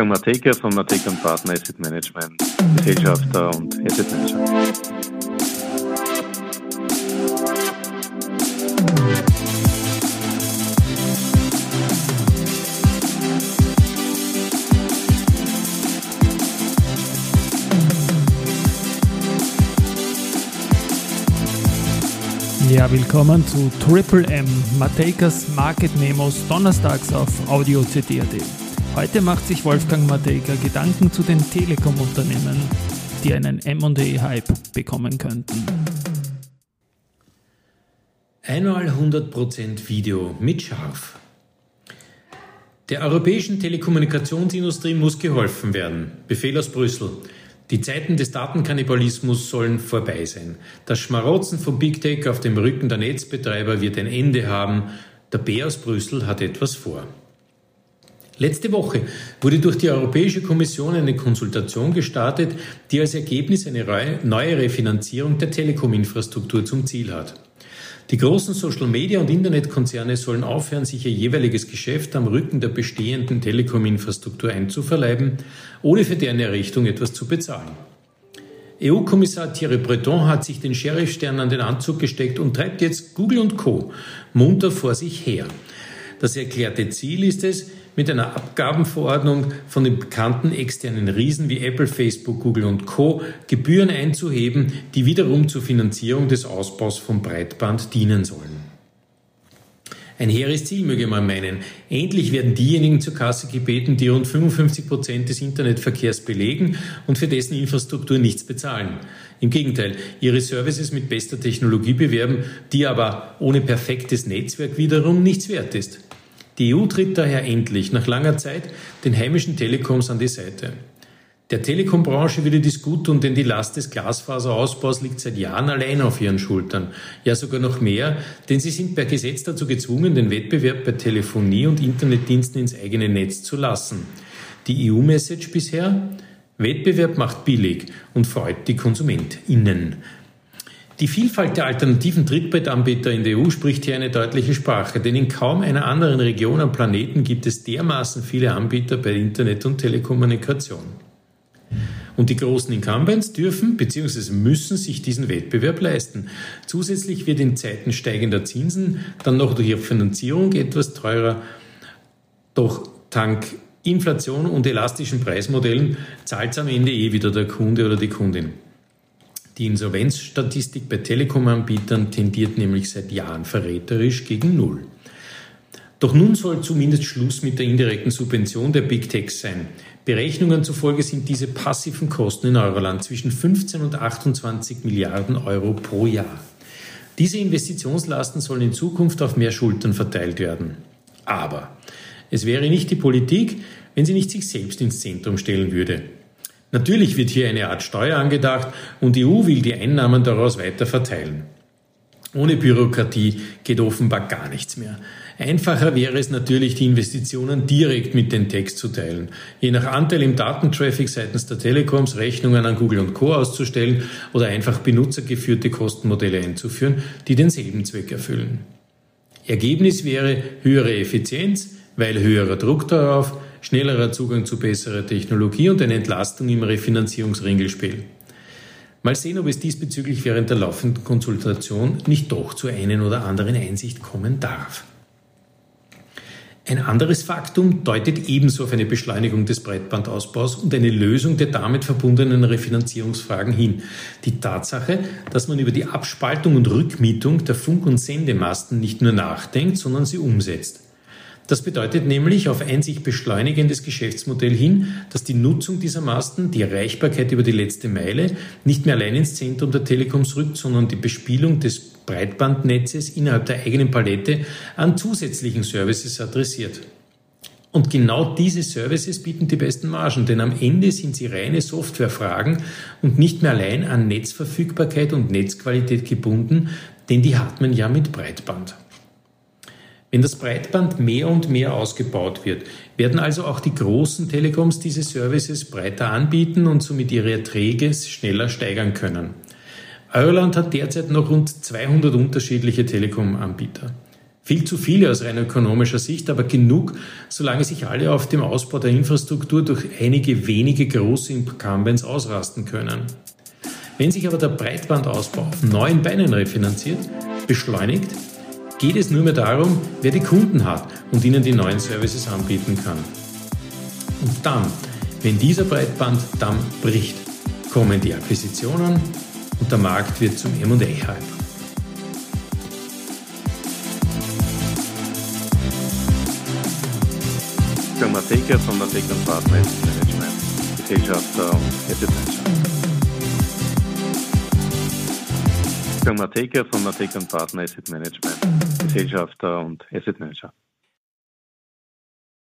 Wolfgang Mateka von Mateka Partner Asset Management, Gesellschafter und Asset Manager. Ja, willkommen zu Triple M, Mateikas Market Memos donnerstags auf Audio CD.at. Heute macht sich Wolfgang Mateika Gedanken zu den Telekom-Unternehmen, die einen M&A-Hype bekommen könnten. Einmal 100% Video mit Scharf. Der europäischen Telekommunikationsindustrie muss geholfen werden. Befehl aus Brüssel. Die Zeiten des Datenkannibalismus sollen vorbei sein. Das Schmarotzen von Big Tech auf dem Rücken der Netzbetreiber wird ein Ende haben. Der Bär aus Brüssel hat etwas vor. Letzte Woche wurde durch die Europäische Kommission eine Konsultation gestartet, die als Ergebnis eine neue Refinanzierung der Telekom-Infrastruktur zum Ziel hat. Die großen Social-Media- und Internetkonzerne sollen aufhören, sich ihr jeweiliges Geschäft am Rücken der bestehenden Telekom-Infrastruktur einzuverleiben, ohne für deren Errichtung etwas zu bezahlen. EU-Kommissar Thierry Breton hat sich den Sheriffstern an den Anzug gesteckt und treibt jetzt Google und Co. munter vor sich her. Das erklärte Ziel ist es, mit einer Abgabenverordnung von den bekannten externen Riesen wie Apple, Facebook, Google und Co. Gebühren einzuheben, die wiederum zur Finanzierung des Ausbaus von Breitband dienen sollen. Ein hehres Ziel möge man meinen. Endlich werden diejenigen zur Kasse gebeten, die rund 55 Prozent des Internetverkehrs belegen und für dessen Infrastruktur nichts bezahlen. Im Gegenteil, ihre Services mit bester Technologie bewerben, die aber ohne perfektes Netzwerk wiederum nichts wert ist. Die EU tritt daher endlich nach langer Zeit den heimischen Telekoms an die Seite. Der Telekombranche würde dies gut tun, denn die Last des Glasfaserausbaus liegt seit Jahren allein auf ihren Schultern. Ja, sogar noch mehr, denn sie sind per Gesetz dazu gezwungen, den Wettbewerb bei Telefonie und Internetdiensten ins eigene Netz zu lassen. Die EU-Message bisher? Wettbewerb macht billig und freut die KonsumentInnen. Die Vielfalt der alternativen Trittbrettanbieter in der EU spricht hier eine deutliche Sprache, denn in kaum einer anderen Region am Planeten gibt es dermaßen viele Anbieter bei Internet und Telekommunikation. Und die großen Incumbents dürfen bzw. müssen sich diesen Wettbewerb leisten. Zusätzlich wird in Zeiten steigender Zinsen dann noch durch ihre Finanzierung etwas teurer. Doch dank Inflation und elastischen Preismodellen zahlt es am Ende eh wieder der Kunde oder die Kundin. Die Insolvenzstatistik bei Telekom-Anbietern tendiert nämlich seit Jahren verräterisch gegen Null. Doch nun soll zumindest Schluss mit der indirekten Subvention der Big Techs sein. Berechnungen zufolge sind diese passiven Kosten in Euroland zwischen 15 und 28 Milliarden Euro pro Jahr. Diese Investitionslasten sollen in Zukunft auf mehr Schultern verteilt werden. Aber es wäre nicht die Politik, wenn sie nicht sich selbst ins Zentrum stellen würde. Natürlich wird hier eine Art Steuer angedacht und die EU will die Einnahmen daraus weiter verteilen. Ohne Bürokratie geht offenbar gar nichts mehr. Einfacher wäre es natürlich, die Investitionen direkt mit den Techs zu teilen. Je nach Anteil im Datentraffic seitens der Telekoms Rechnungen an Google und Co. auszustellen oder einfach benutzergeführte Kostenmodelle einzuführen, die denselben Zweck erfüllen. Ergebnis wäre höhere Effizienz, weil höherer Druck darauf, schnellerer Zugang zu besserer Technologie und eine Entlastung im Refinanzierungsringelspiel. Mal sehen, ob es diesbezüglich während der laufenden Konsultation nicht doch zu einen oder anderen Einsicht kommen darf. Ein anderes Faktum deutet ebenso auf eine Beschleunigung des Breitbandausbaus und eine Lösung der damit verbundenen Refinanzierungsfragen hin. Die Tatsache, dass man über die Abspaltung und Rückmietung der Funk- und Sendemasten nicht nur nachdenkt, sondern sie umsetzt. Das bedeutet nämlich auf ein sich beschleunigendes Geschäftsmodell hin, dass die Nutzung dieser Masten, die Erreichbarkeit über die letzte Meile nicht mehr allein ins Zentrum der Telekoms rückt, sondern die Bespielung des Breitbandnetzes innerhalb der eigenen Palette an zusätzlichen Services adressiert. Und genau diese Services bieten die besten Margen, denn am Ende sind sie reine Softwarefragen und nicht mehr allein an Netzverfügbarkeit und Netzqualität gebunden, denn die hat man ja mit Breitband. Wenn das Breitband mehr und mehr ausgebaut wird, werden also auch die großen Telekoms diese Services breiter anbieten und somit ihre Erträge schneller steigern können. Euroland hat derzeit noch rund 200 unterschiedliche Telekom-Anbieter. Viel zu viele aus rein ökonomischer Sicht, aber genug, solange sich alle auf dem Ausbau der Infrastruktur durch einige wenige große Incumbents ausrasten können. Wenn sich aber der Breitbandausbau auf neuen Beinen refinanziert, beschleunigt, geht es nur mehr darum, wer die Kunden hat und ihnen die neuen Services anbieten kann. Und dann, wenn dieser Breitbanddamm bricht, kommen die Akquisitionen und der Markt wird zum M&A-Hype. Firma Taker von Mateka Partner Asset Management, Gesellschafter und Asset Firma Taker von Mateka Partner Asset Management, Gesellschafter und Asset Manager.